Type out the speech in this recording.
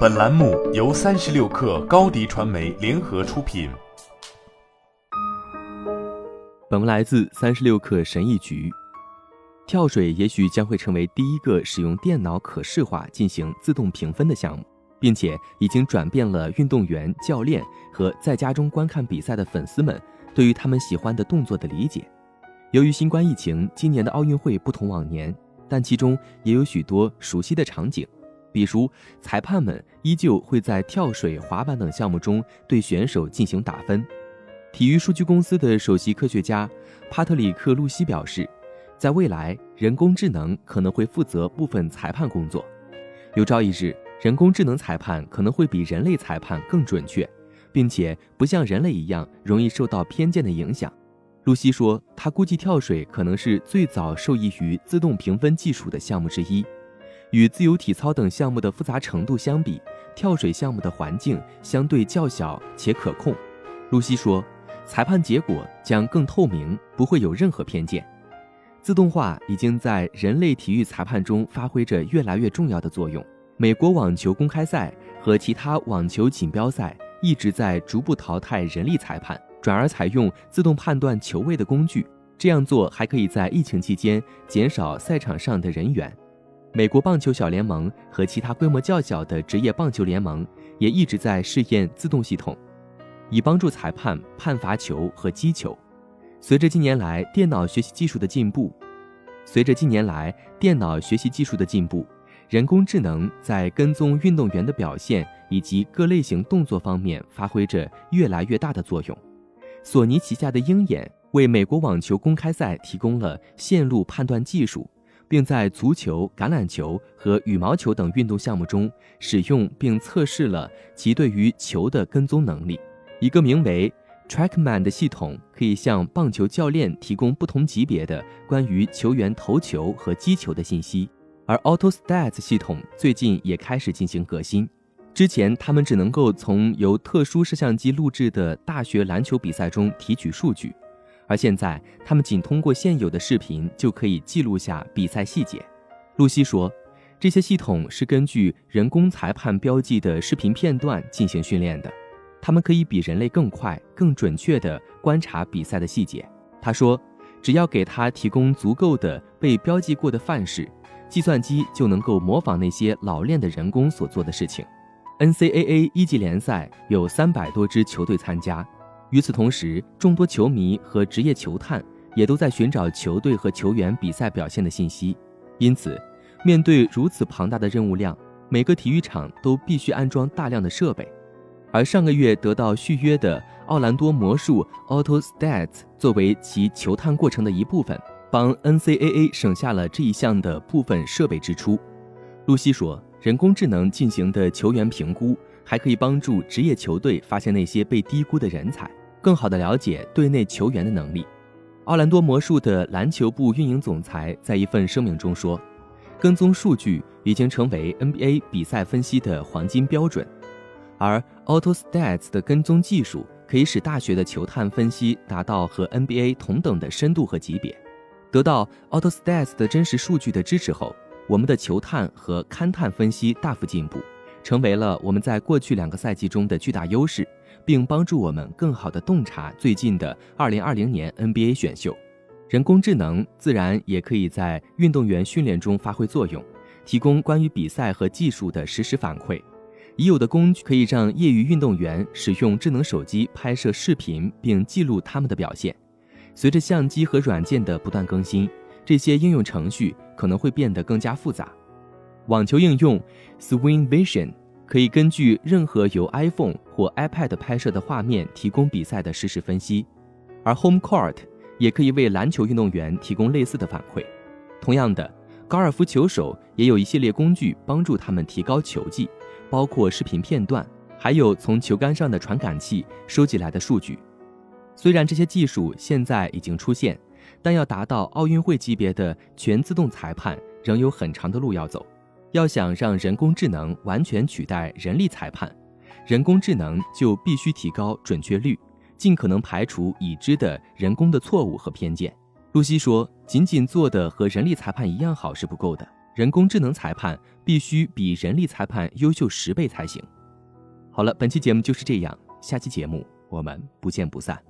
本栏目由三十六氪高低传媒联合出品。本文来自三十六氪神译局。跳水也许将会成为第一个使用电脑可视化进行自动评分的项目，并且已经转变了运动员、教练和在家中观看比赛的粉丝们对于他们喜欢的动作的理解。由于新冠疫情，今年的奥运会不同往年，但其中也有许多熟悉的场景，比如裁判们依旧会在跳水、滑板等项目中对选手进行打分。体育数据公司的首席科学家帕特里克·露西表示，在未来，人工智能可能会负责部分裁判工作。有朝一日，人工智能裁判可能会比人类裁判更准确，并且不像人类一样容易受到偏见的影响。露西说，他估计跳水可能是最早受益于自动评分技术的项目之一。与自由体操等项目的复杂程度相比，跳水项目的环境相对较小且可控。露西说，裁判结果将更透明，不会有任何偏见。自动化已经在人类体育裁判中发挥着越来越重要的作用。美国网球公开赛和其他网球锦标赛一直在逐步淘汰人力裁判。转而采用自动判断球位的工具，这样做还可以在疫情期间减少赛场上的人员。美国棒球小联盟和其他规模较小的职业棒球联盟也一直在试验自动系统，以帮助裁判判罚球和击球。随着近年来电脑学习技术的进步，随着近年来电脑学习技术的进步，人工智能在跟踪运动员的表现以及各类型动作方面发挥着越来越大的作用。索尼旗下的鹰眼为美国网球公开赛提供了线路判断技术，并在足球、橄榄球和羽毛球等运动项目中使用并测试了其对于球的跟踪能力。一个名为 TrackMan 的系统可以向棒球教练提供不同级别的关于球员投球和击球的信息，而 AutoStats 系统最近也开始进行革新。之前，他们只能够从由特殊摄像机录制的大学篮球比赛中提取数据，而现在，他们仅通过现有的视频就可以记录下比赛细节。露西说，这些系统是根据人工裁判标记的视频片段进行训练的，他们可以比人类更快、更准确地观察比赛的细节。他说，只要给他提供足够的被标记过的范式，计算机就能够模仿那些老练的人工所做的事情。NCAA 一级联赛有三百多支球队参加，与此同时，众多球迷和职业球探也都在寻找球队和球员比赛表现的信息。因此，面对如此庞大的任务量，每个体育场都必须安装大量的设备。而上个月得到续约的奥兰多魔术 AutoStats 作为其球探过程的一部分，帮 NCAA 省下了这一项的部分设备支出。露西说。人工智能进行的球员评估，还可以帮助职业球队发现那些被低估的人才，更好地了解队内球员的能力。奥兰多魔术的篮球部运营总裁在一份声明中说：“跟踪数据已经成为 NBA 比赛分析的黄金标准，而 AutoStats 的跟踪技术可以使大学的球探分析达到和 NBA 同等的深度和级别。得到 AutoStats 的真实数据的支持后。”我们的球探和勘探分析大幅进步，成为了我们在过去两个赛季中的巨大优势，并帮助我们更好地洞察最近的2020年 NBA 选秀。人工智能自然也可以在运动员训练中发挥作用，提供关于比赛和技术的实时反馈。已有的工具可以让业余运动员使用智能手机拍摄视频并记录他们的表现。随着相机和软件的不断更新。这些应用程序可能会变得更加复杂。网球应用 Swing Vision 可以根据任何由 iPhone 或 iPad 拍摄的画面提供比赛的实时分析，而 Home Court 也可以为篮球运动员提供类似的反馈。同样的，高尔夫球手也有一系列工具帮助他们提高球技，包括视频片段，还有从球杆上的传感器收集来的数据。虽然这些技术现在已经出现。但要达到奥运会级别的全自动裁判，仍有很长的路要走。要想让人工智能完全取代人力裁判，人工智能就必须提高准确率，尽可能排除已知的人工的错误和偏见。露西说：“仅仅做的和人力裁判一样好是不够的，人工智能裁判必须比人力裁判优秀十倍才行。好了，本期节目就是这样，下期节目我们不见不散。